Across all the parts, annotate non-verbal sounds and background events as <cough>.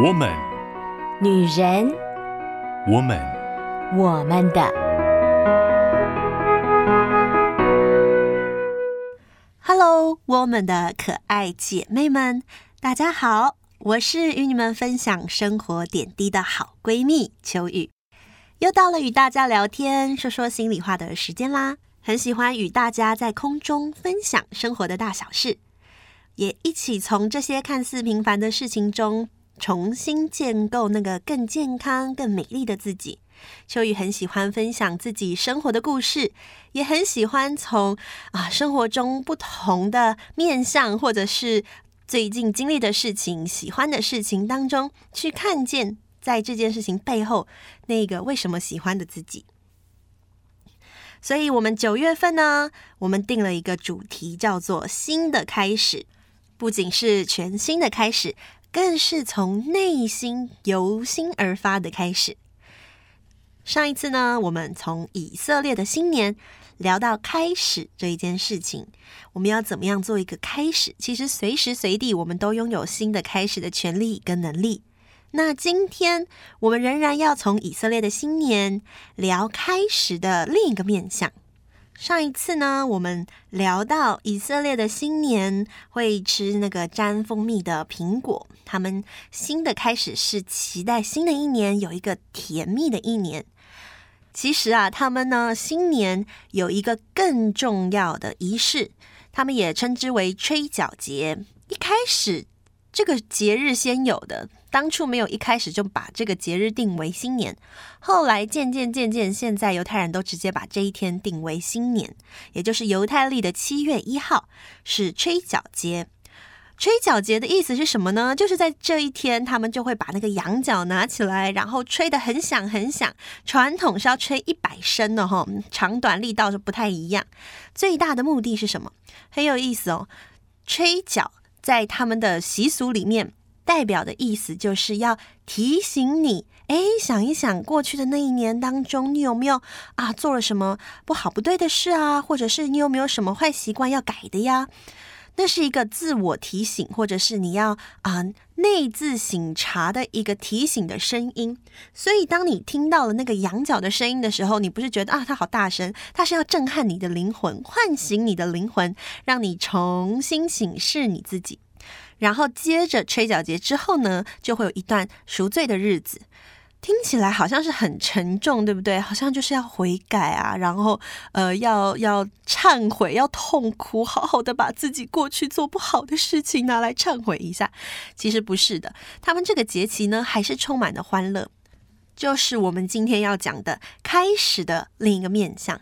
我们，女人，我们，我们的。Hello，我们的可爱姐妹们，大家好，我是与你们分享生活点滴的好闺蜜秋雨，又到了与大家聊天、说说心里话的时间啦。很喜欢与大家在空中分享生活的大小事，也一起从这些看似平凡的事情中，重新建构那个更健康、更美丽的自己。秋雨很喜欢分享自己生活的故事，也很喜欢从啊生活中不同的面向，或者是最近经历的事情、喜欢的事情当中，去看见在这件事情背后那个为什么喜欢的自己。所以，我们九月份呢，我们定了一个主题，叫做“新的开始”，不仅是全新的开始。更是从内心由心而发的开始。上一次呢，我们从以色列的新年聊到开始这一件事情，我们要怎么样做一个开始？其实随时随地我们都拥有新的开始的权利跟能力。那今天我们仍然要从以色列的新年聊开始的另一个面向。上一次呢，我们聊到以色列的新年会吃那个沾蜂蜜的苹果，他们新的开始是期待新的一年有一个甜蜜的一年。其实啊，他们呢新年有一个更重要的仪式，他们也称之为吹角节。一开始这个节日先有的。当初没有一开始就把这个节日定为新年，后来渐渐渐渐，现在犹太人都直接把这一天定为新年，也就是犹太历的七月一号是吹角节。吹角节的意思是什么呢？就是在这一天，他们就会把那个羊角拿起来，然后吹得很响很响。传统是要吹一百声的哈，长短力道是不太一样。最大的目的是什么？很有意思哦。吹角在他们的习俗里面。代表的意思就是要提醒你，哎，想一想过去的那一年当中，你有没有啊做了什么不好不对的事啊？或者是你有没有什么坏习惯要改的呀？那是一个自我提醒，或者是你要啊内自省察的一个提醒的声音。所以，当你听到了那个羊角的声音的时候，你不是觉得啊它好大声，它是要震撼你的灵魂，唤醒你的灵魂，让你重新省视你自己。然后接着吹角节之后呢，就会有一段赎罪的日子，听起来好像是很沉重，对不对？好像就是要悔改啊，然后呃，要要忏悔，要痛哭，好好的把自己过去做不好的事情拿来忏悔一下。其实不是的，他们这个节期呢，还是充满了欢乐，就是我们今天要讲的开始的另一个面向。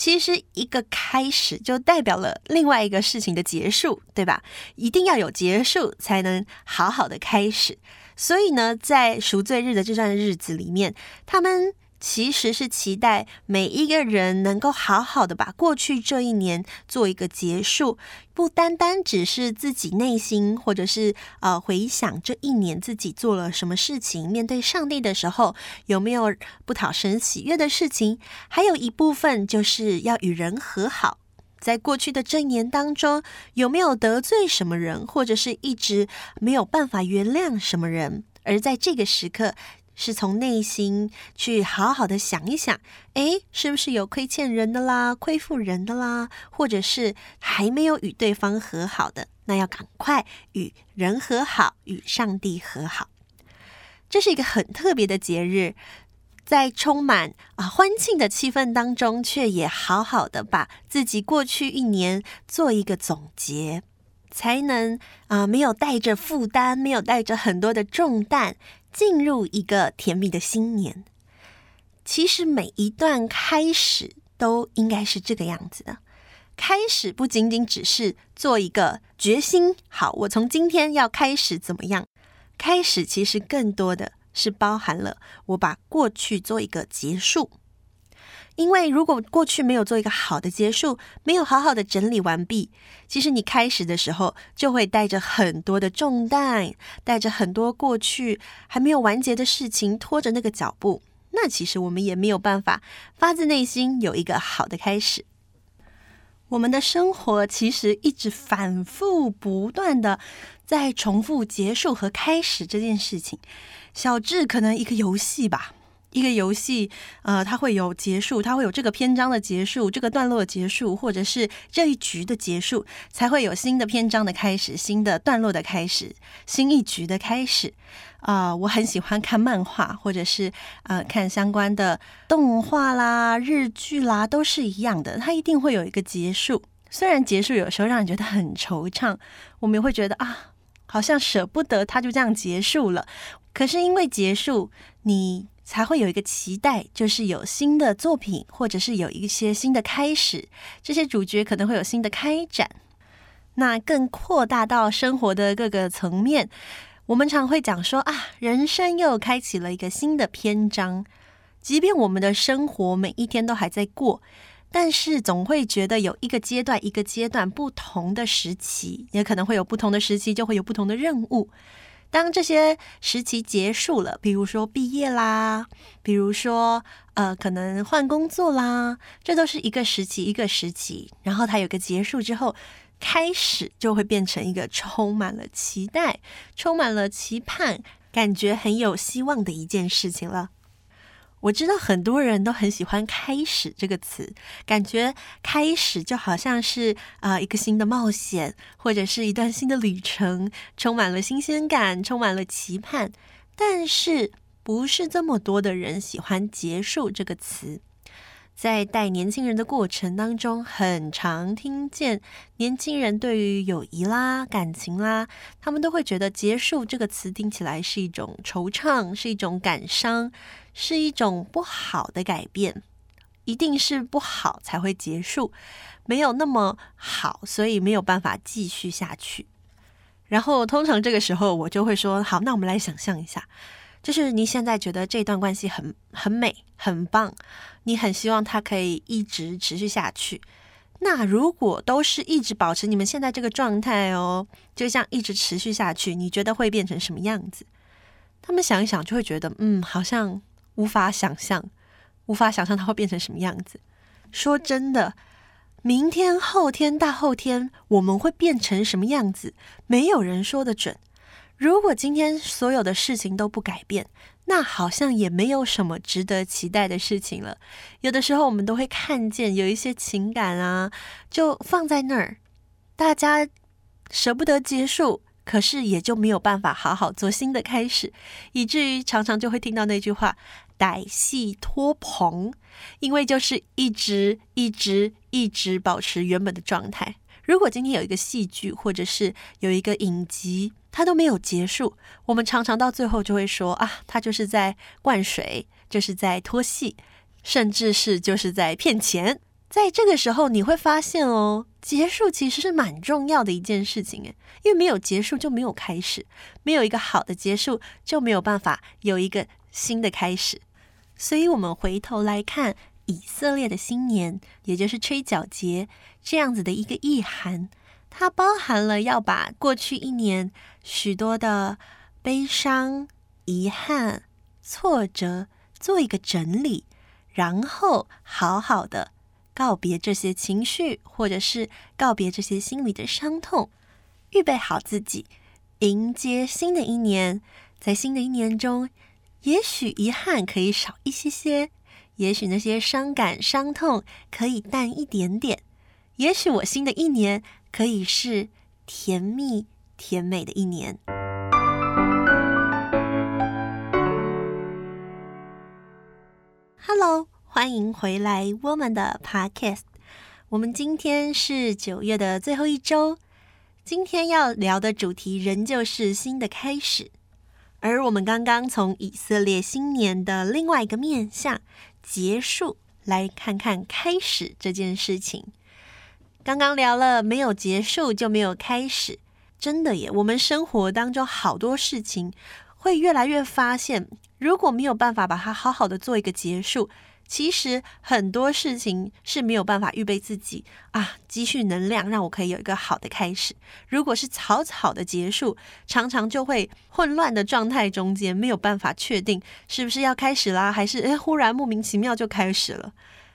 其实一个开始就代表了另外一个事情的结束，对吧？一定要有结束才能好好的开始。所以呢，在赎罪日的这段日子里面，他们。其实是期待每一个人能够好好的把过去这一年做一个结束，不单单只是自己内心，或者是呃回想这一年自己做了什么事情，面对上帝的时候有没有不讨神喜悦的事情，还有一部分就是要与人和好，在过去的这一年当中有没有得罪什么人，或者是一直没有办法原谅什么人，而在这个时刻。是从内心去好好的想一想，诶，是不是有亏欠人的啦，亏负人的啦，或者是还没有与对方和好的，那要赶快与人和好，与上帝和好。这是一个很特别的节日，在充满啊欢庆的气氛当中，却也好好的把自己过去一年做一个总结，才能啊没有带着负担，没有带着很多的重担。进入一个甜蜜的新年，其实每一段开始都应该是这个样子的。开始不仅仅只是做一个决心，好，我从今天要开始怎么样？开始其实更多的是包含了我把过去做一个结束。因为如果过去没有做一个好的结束，没有好好的整理完毕，其实你开始的时候就会带着很多的重担，带着很多过去还没有完结的事情拖着那个脚步，那其实我们也没有办法发自内心有一个好的开始。我们的生活其实一直反复不断的在重复结束和开始这件事情。小智可能一个游戏吧。一个游戏，呃，它会有结束，它会有这个篇章的结束，这个段落的结束，或者是这一局的结束，才会有新的篇章的开始，新的段落的开始，新一局的开始。啊、我很喜欢看漫画，或者是呃看相关的动画啦、日剧啦，都是一样的，它一定会有一个结束。虽然结束有时候让人觉得很惆怅，我们也会觉得啊，好像舍不得它就这样结束了。可是因为结束，你。才会有一个期待，就是有新的作品，或者是有一些新的开始。这些主角可能会有新的开展，那更扩大到生活的各个层面。我们常会讲说啊，人生又开启了一个新的篇章。即便我们的生活每一天都还在过，但是总会觉得有一个阶段一个阶段不同的时期，也可能会有不同的时期，就会有不同的任务。当这些时期结束了，比如说毕业啦，比如说呃，可能换工作啦，这都是一个时期一个时期。然后它有个结束之后，开始就会变成一个充满了期待、充满了期盼、感觉很有希望的一件事情了。我知道很多人都很喜欢“开始”这个词，感觉开始就好像是啊、呃、一个新的冒险，或者是一段新的旅程，充满了新鲜感，充满了期盼。但是不是这么多的人喜欢“结束”这个词。在带年轻人的过程当中，很常听见年轻人对于友谊啦、感情啦，他们都会觉得“结束”这个词听起来是一种惆怅，是一种感伤，是一种不好的改变。一定是不好才会结束，没有那么好，所以没有办法继续下去。然后，通常这个时候我就会说：“好，那我们来想象一下。”就是你现在觉得这段关系很很美很棒，你很希望它可以一直持续下去。那如果都是一直保持你们现在这个状态哦，就这样一直持续下去，你觉得会变成什么样子？他们想一想就会觉得，嗯，好像无法想象，无法想象它会变成什么样子。说真的，明天、后天、大后天，我们会变成什么样子？没有人说得准。如果今天所有的事情都不改变，那好像也没有什么值得期待的事情了。有的时候我们都会看见有一些情感啊，就放在那儿，大家舍不得结束，可是也就没有办法好好做新的开始，以至于常常就会听到那句话“歹戏拖棚”，因为就是一直一直一直保持原本的状态。如果今天有一个戏剧，或者是有一个影集，它都没有结束，我们常常到最后就会说啊，它就是在灌水，就是在拖戏，甚至是就是在骗钱。在这个时候，你会发现哦，结束其实是蛮重要的一件事情诶，因为没有结束就没有开始，没有一个好的结束就没有办法有一个新的开始。所以，我们回头来看。以色列的新年，也就是吹角节，这样子的一个意涵，它包含了要把过去一年许多的悲伤、遗憾、挫折做一个整理，然后好好的告别这些情绪，或者是告别这些心里的伤痛，预备好自己，迎接新的一年。在新的一年中，也许遗憾可以少一些些。也许那些伤感、伤痛可以淡一点点，也许我新的一年可以是甜蜜、甜美的一年。Hello，欢迎回来我们的 Podcast。我们今天是九月的最后一周，今天要聊的主题仍旧是新的开始，而我们刚刚从以色列新年的另外一个面向。结束，来看看开始这件事情。刚刚聊了，没有结束就没有开始，真的耶！我们生活当中好多事情，会越来越发现，如果没有办法把它好好的做一个结束。其实很多事情是没有办法预备自己啊，积蓄能量让我可以有一个好的开始。如果是草草的结束，常常就会混乱的状态中间没有办法确定是不是要开始啦，还是诶忽然莫名其妙就开始了。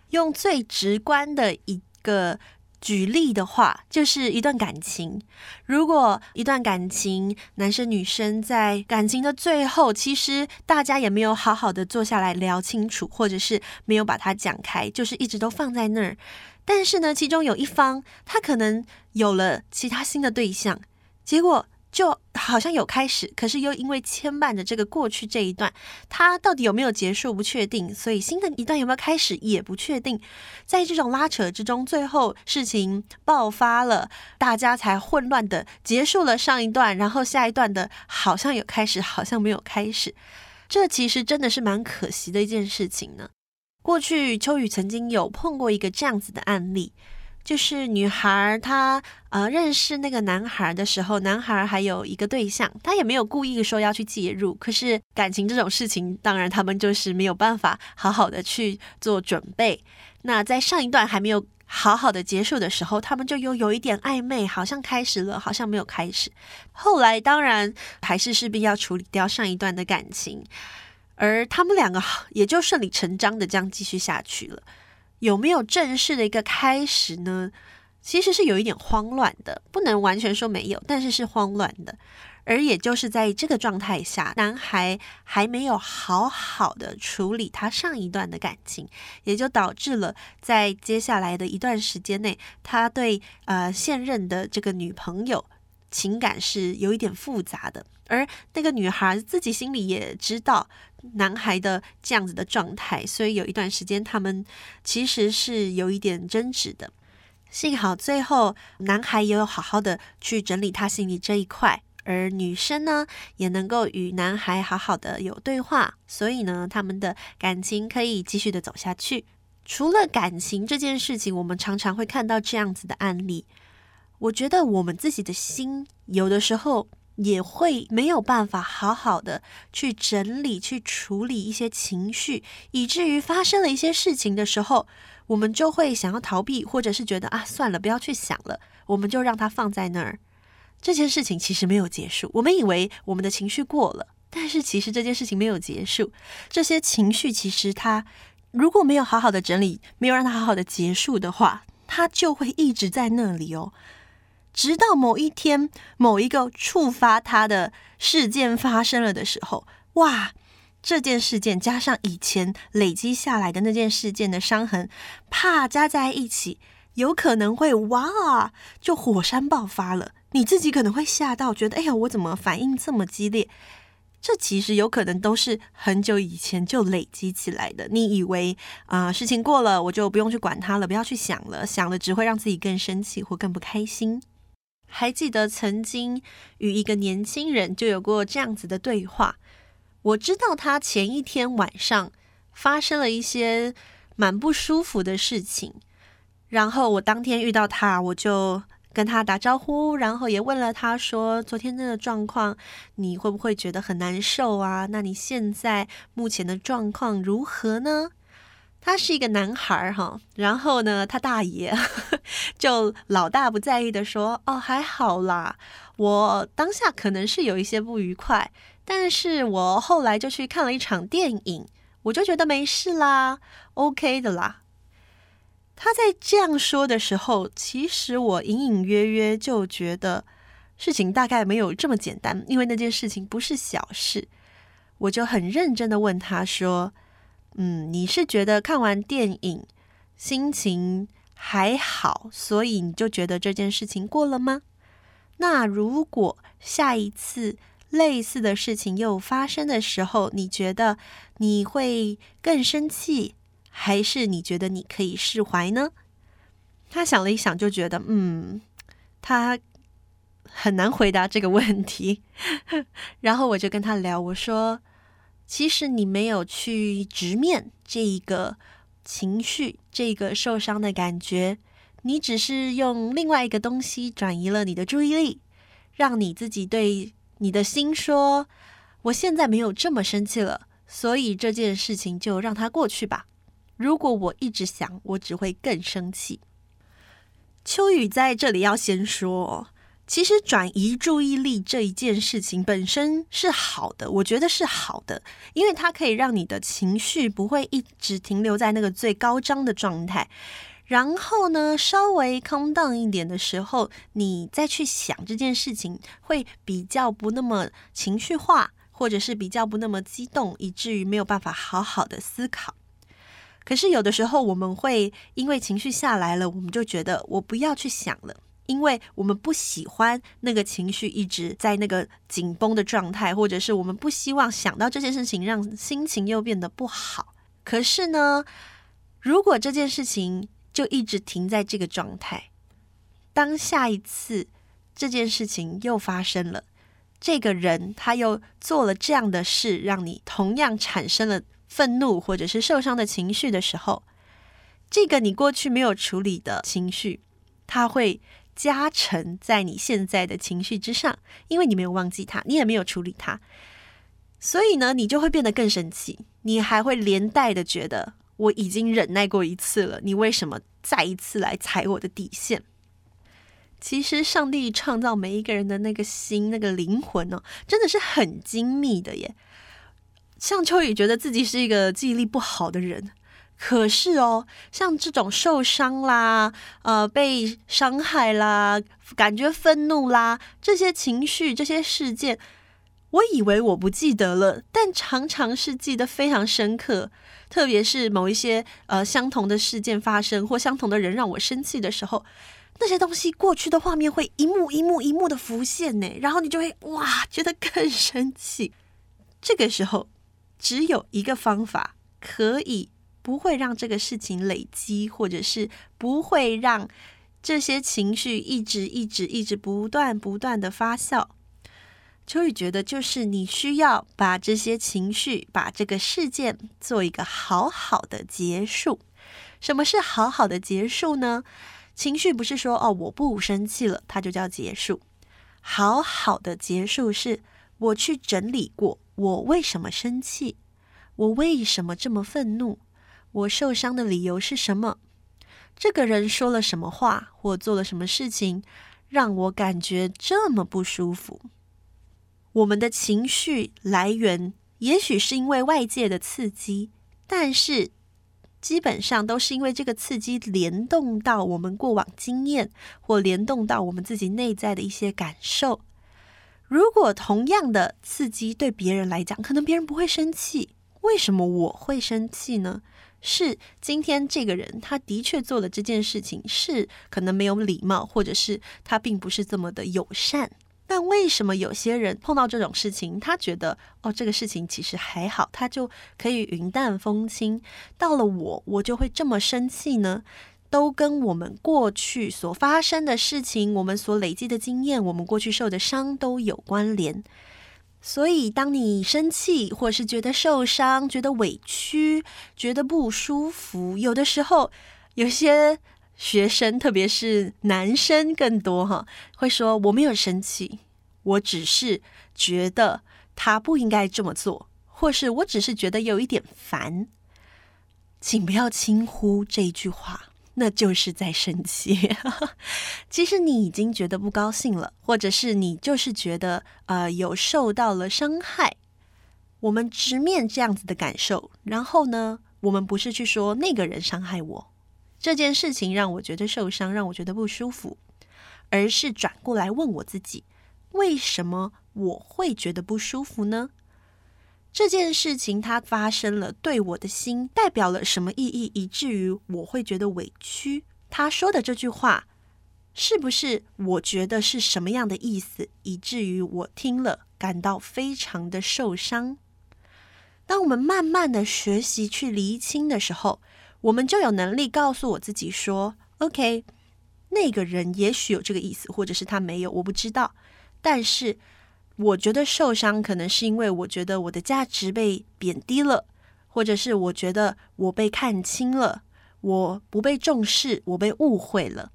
用最直观的一个举例的话，就是一段感情。如果一段感情，男生女生在感情的最后，其实大家也没有好好的坐下来聊清楚，或者是没有把它讲开，就是一直都放在那儿。但是呢，其中有一方他可能有了其他新的对象，结果。就好像有开始，可是又因为牵绊着这个过去这一段，它到底有没有结束不确定，所以新的一段有没有开始也不确定。在这种拉扯之中，最后事情爆发了，大家才混乱的结束了上一段，然后下一段的好像有开始，好像没有开始。这其实真的是蛮可惜的一件事情呢。过去秋雨曾经有碰过一个这样子的案例。就是女孩她呃认识那个男孩的时候，男孩还有一个对象，她也没有故意说要去介入。可是感情这种事情，当然他们就是没有办法好好的去做准备。那在上一段还没有好好的结束的时候，他们就又有一点暧昧，好像开始了，好像没有开始。后来当然还是势必要处理掉上一段的感情，而他们两个也就顺理成章的这样继续下去了。有没有正式的一个开始呢？其实是有一点慌乱的，不能完全说没有，但是是慌乱的。而也就是在这个状态下，男孩还没有好好的处理他上一段的感情，也就导致了在接下来的一段时间内，他对呃现任的这个女朋友情感是有一点复杂的。而那个女孩自己心里也知道。男孩的这样子的状态，所以有一段时间他们其实是有一点争执的。幸好最后男孩也有好好的去整理他心里这一块，而女生呢也能够与男孩好好的有对话，所以呢他们的感情可以继续的走下去。除了感情这件事情，我们常常会看到这样子的案例。我觉得我们自己的心有的时候。也会没有办法好好的去整理、去处理一些情绪，以至于发生了一些事情的时候，我们就会想要逃避，或者是觉得啊，算了，不要去想了，我们就让它放在那儿。这件事情其实没有结束，我们以为我们的情绪过了，但是其实这件事情没有结束。这些情绪其实它如果没有好好的整理，没有让它好好的结束的话，它就会一直在那里哦。直到某一天，某一个触发他的事件发生了的时候，哇！这件事件加上以前累积下来的那件事件的伤痕，啪加在一起，有可能会哇，就火山爆发了。你自己可能会吓到，觉得哎呀，我怎么反应这么激烈？这其实有可能都是很久以前就累积起来的。你以为啊，事情过了，我就不用去管它了，不要去想了，想了只会让自己更生气或更不开心。还记得曾经与一个年轻人就有过这样子的对话。我知道他前一天晚上发生了一些蛮不舒服的事情，然后我当天遇到他，我就跟他打招呼，然后也问了他说：“昨天那个状况，你会不会觉得很难受啊？那你现在目前的状况如何呢？”他是一个男孩哈，然后呢，他大爷 <laughs> 就老大不在意的说：“哦，还好啦，我当下可能是有一些不愉快，但是我后来就去看了一场电影，我就觉得没事啦，OK 的啦。”他在这样说的时候，其实我隐隐约约就觉得事情大概没有这么简单，因为那件事情不是小事，我就很认真的问他说。嗯，你是觉得看完电影心情还好，所以你就觉得这件事情过了吗？那如果下一次类似的事情又发生的时候，你觉得你会更生气，还是你觉得你可以释怀呢？他想了一想，就觉得嗯，他很难回答这个问题。<laughs> 然后我就跟他聊，我说。其实你没有去直面这一个情绪，这个受伤的感觉，你只是用另外一个东西转移了你的注意力，让你自己对你的心说：“我现在没有这么生气了，所以这件事情就让它过去吧。如果我一直想，我只会更生气。”秋雨在这里要先说。其实转移注意力这一件事情本身是好的，我觉得是好的，因为它可以让你的情绪不会一直停留在那个最高涨的状态，然后呢，稍微空荡一点的时候，你再去想这件事情，会比较不那么情绪化，或者是比较不那么激动，以至于没有办法好好的思考。可是有的时候，我们会因为情绪下来了，我们就觉得我不要去想了，因为我们不喜欢那个情绪一直在那个紧绷的状态，或者是我们不希望想到这件事情，让心情又变得不好。可是呢，如果这件事情就一直停在这个状态，当下一次这件事情又发生了，这个人他又做了这样的事，让你同样产生了愤怒或者是受伤的情绪的时候，这个你过去没有处理的情绪，它会加成在你现在的情绪之上，因为你没有忘记它，你也没有处理它，所以呢，你就会变得更生气，你还会连带的觉得。我已经忍耐过一次了，你为什么再一次来踩我的底线？其实，上帝创造每一个人的那个心、那个灵魂哦，真的是很精密的耶。像秋雨觉得自己是一个记忆力不好的人，可是哦，像这种受伤啦、呃，被伤害啦、感觉愤怒啦，这些情绪、这些事件，我以为我不记得了，但常常是记得非常深刻。特别是某一些呃相同的事件发生，或相同的人让我生气的时候，那些东西过去的画面会一幕一幕一幕的浮现呢，然后你就会哇觉得更生气。这个时候只有一个方法可以不会让这个事情累积，或者是不会让这些情绪一直一直一直不断不断的发酵。秋雨觉得，就是你需要把这些情绪，把这个事件做一个好好的结束。什么是好好的结束呢？情绪不是说哦，我不生气了，它就叫结束。好好的结束是我去整理过，我为什么生气，我为什么这么愤怒，我受伤的理由是什么？这个人说了什么话，或做了什么事情，让我感觉这么不舒服？我们的情绪来源也许是因为外界的刺激，但是基本上都是因为这个刺激联动到我们过往经验，或联动到我们自己内在的一些感受。如果同样的刺激对别人来讲，可能别人不会生气，为什么我会生气呢？是今天这个人他的确做了这件事情，是可能没有礼貌，或者是他并不是这么的友善。但为什么有些人碰到这种事情，他觉得哦，这个事情其实还好，他就可以云淡风轻。到了我，我就会这么生气呢？都跟我们过去所发生的事情，我们所累积的经验，我们过去受的伤都有关联。所以，当你生气，或是觉得受伤、觉得委屈、觉得不舒服，有的时候有些。学生，特别是男生更多哈，会说我没有生气，我只是觉得他不应该这么做，或是我只是觉得有一点烦。请不要轻呼这一句话，那就是在生气。<laughs> 其实你已经觉得不高兴了，或者是你就是觉得呃有受到了伤害。我们直面这样子的感受，然后呢，我们不是去说那个人伤害我。这件事情让我觉得受伤，让我觉得不舒服，而是转过来问我自己：为什么我会觉得不舒服呢？这件事情它发生了，对我的心代表了什么意义，以至于我会觉得委屈？他说的这句话，是不是我觉得是什么样的意思，以至于我听了感到非常的受伤？当我们慢慢的学习去厘清的时候，我们就有能力告诉我自己说：“OK，那个人也许有这个意思，或者是他没有，我不知道。但是我觉得受伤，可能是因为我觉得我的价值被贬低了，或者是我觉得我被看轻了，我不被重视，我被误会了。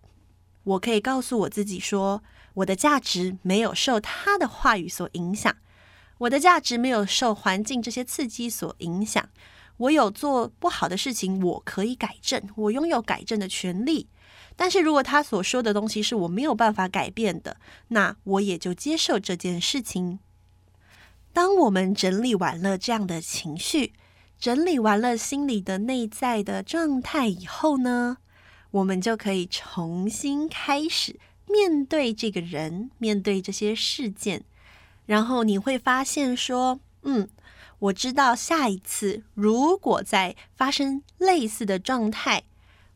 我可以告诉我自己说，我的价值没有受他的话语所影响，我的价值没有受环境这些刺激所影响。”我有做不好的事情，我可以改正，我拥有改正的权利。但是如果他所说的东西是我没有办法改变的，那我也就接受这件事情。当我们整理完了这样的情绪，整理完了心里的内在的状态以后呢，我们就可以重新开始面对这个人，面对这些事件，然后你会发现说，嗯，我知道下一次如果再发生类似的状态，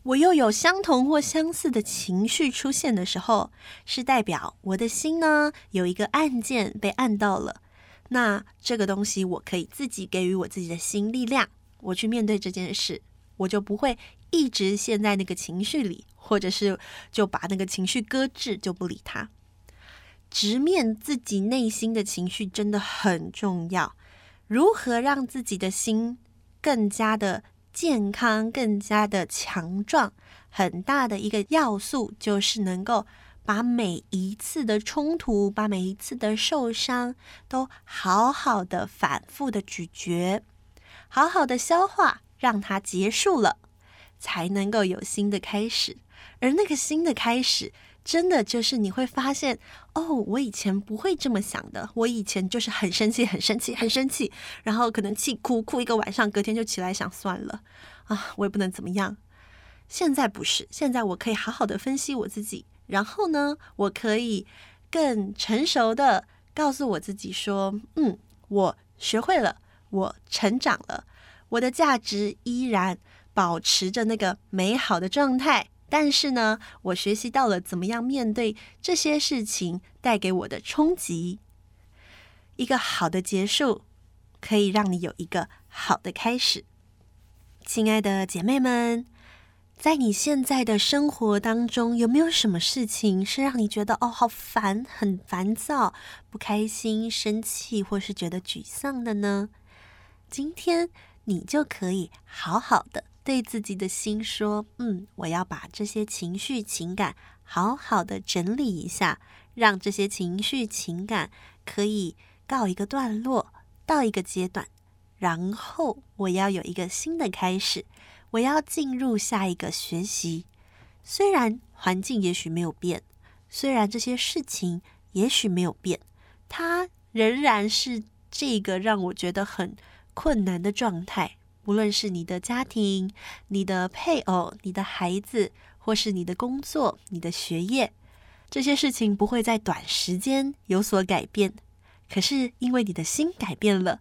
我又有相同或相似的情绪出现的时候，是代表我的心呢有一个按键被按到了。那这个东西我可以自己给予我自己的心力量，我去面对这件事，我就不会。一直陷在那个情绪里，或者是就把那个情绪搁置，就不理他。直面自己内心的情绪真的很重要。如何让自己的心更加的健康、更加的强壮，很大的一个要素就是能够把每一次的冲突、把每一次的受伤都好好的反复的咀嚼，好好的消化，让它结束了。才能够有新的开始，而那个新的开始，真的就是你会发现，哦，我以前不会这么想的，我以前就是很生气，很生气，很生气，然后可能气哭哭一个晚上，隔天就起来想算了，啊，我也不能怎么样。现在不是，现在我可以好好的分析我自己，然后呢，我可以更成熟的告诉我自己说，嗯，我学会了，我成长了，我的价值依然。保持着那个美好的状态，但是呢，我学习到了怎么样面对这些事情带给我的冲击。一个好的结束，可以让你有一个好的开始。亲爱的姐妹们，在你现在的生活当中，有没有什么事情是让你觉得哦，好烦、很烦躁、不开心、生气，或是觉得沮丧的呢？今天你就可以好好的。对自己的心说：“嗯，我要把这些情绪情感好好的整理一下，让这些情绪情感可以告一个段落，到一个阶段，然后我要有一个新的开始，我要进入下一个学习。虽然环境也许没有变，虽然这些事情也许没有变，它仍然是这个让我觉得很困难的状态。”无论是你的家庭、你的配偶、你的孩子，或是你的工作、你的学业，这些事情不会在短时间有所改变。可是因为你的心改变了，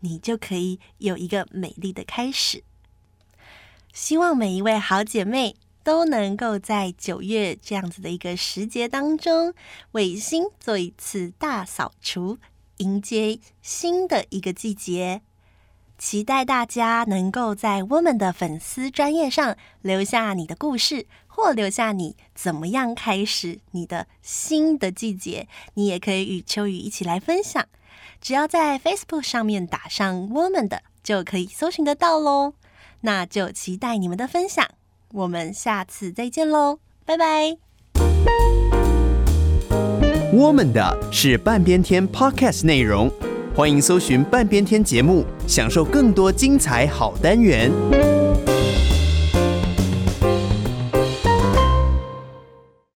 你就可以有一个美丽的开始。希望每一位好姐妹都能够在九月这样子的一个时节当中，为心做一次大扫除，迎接新的一个季节。期待大家能够在我们的粉丝专页上留下你的故事，或留下你怎么样开始你的新的季节。你也可以与秋雨一起来分享，只要在 Facebook 上面打上我们的，就可以搜寻得到喽。那就期待你们的分享，我们下次再见喽，拜拜。我们的是半边天 Podcast 内容。欢迎搜寻半边天节目，享受更多精彩好单元。